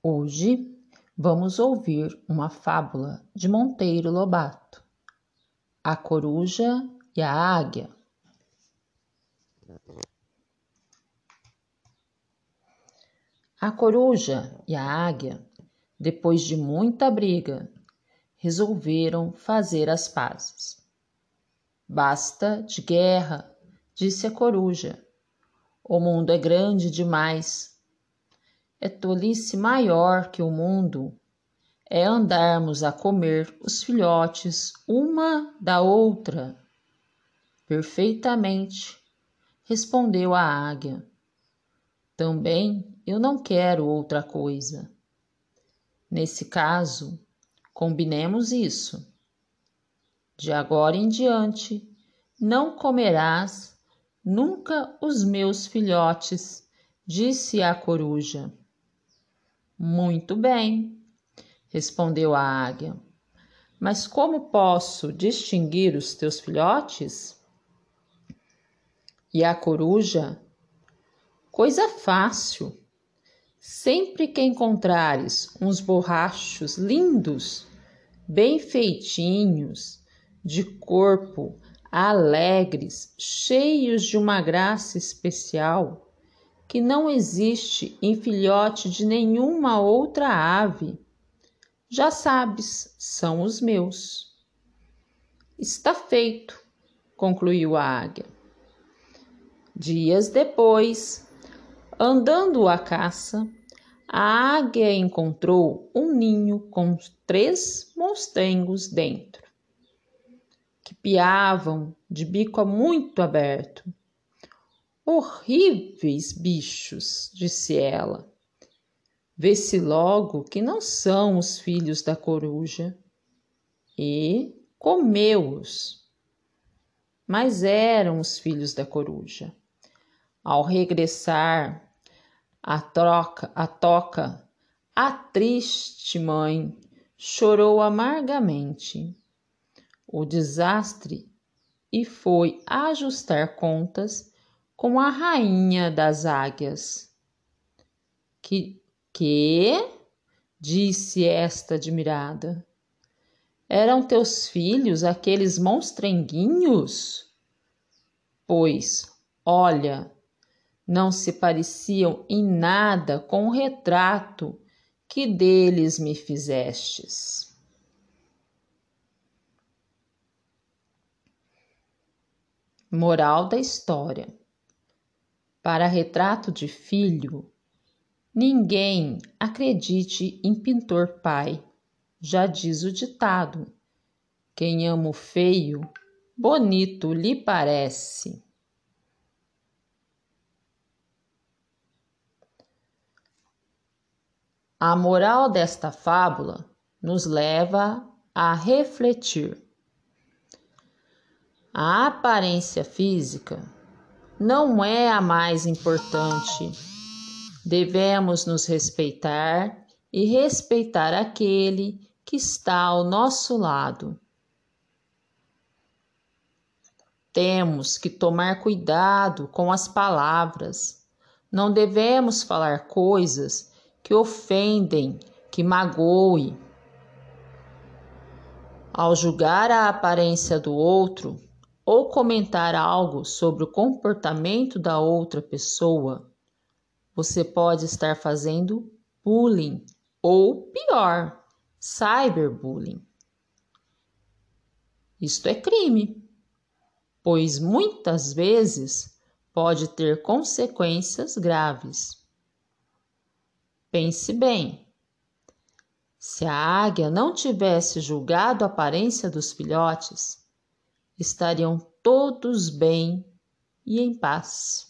Hoje vamos ouvir uma fábula de Monteiro Lobato, A Coruja e a Águia. A coruja e a águia, depois de muita briga, resolveram fazer as pazes. Basta de guerra, disse a coruja. O mundo é grande demais é tolice maior que o mundo é andarmos a comer os filhotes uma da outra. Perfeitamente, respondeu a águia. Também eu não quero outra coisa. Nesse caso, combinemos isso. De agora em diante, não comerás nunca os meus filhotes, disse a coruja. Muito bem, respondeu a águia. Mas como posso distinguir os teus filhotes? E a coruja? Coisa fácil. Sempre que encontrares uns borrachos lindos, bem feitinhos, de corpo, alegres, cheios de uma graça especial, que não existe em filhote de nenhuma outra ave. Já sabes, são os meus. Está feito, concluiu a águia. Dias depois, andando à caça, a águia encontrou um ninho com três monstrengos dentro, que piavam de bico muito aberto Horríveis bichos, disse ela. Vê-se logo que não são os filhos da coruja. E comeu-os. Mas eram os filhos da coruja. Ao regressar a troca, a toca, a triste mãe chorou amargamente o desastre e foi ajustar contas com a rainha das águias. Que, que? disse esta admirada. Eram teus filhos aqueles monstrenguinhos? Pois, olha, não se pareciam em nada com o retrato que deles me fizestes. Moral da história. Para retrato de filho, ninguém acredite em pintor pai. Já diz o ditado: quem ama o feio, bonito lhe parece. A moral desta fábula nos leva a refletir. A aparência física não é a mais importante. Devemos nos respeitar e respeitar aquele que está ao nosso lado. Temos que tomar cuidado com as palavras. Não devemos falar coisas que ofendem, que magoem. Ao julgar a aparência do outro, ou comentar algo sobre o comportamento da outra pessoa, você pode estar fazendo bullying ou pior, cyberbullying. Isto é crime, pois muitas vezes pode ter consequências graves. Pense bem. Se a águia não tivesse julgado a aparência dos filhotes, estariam todos bem e em paz.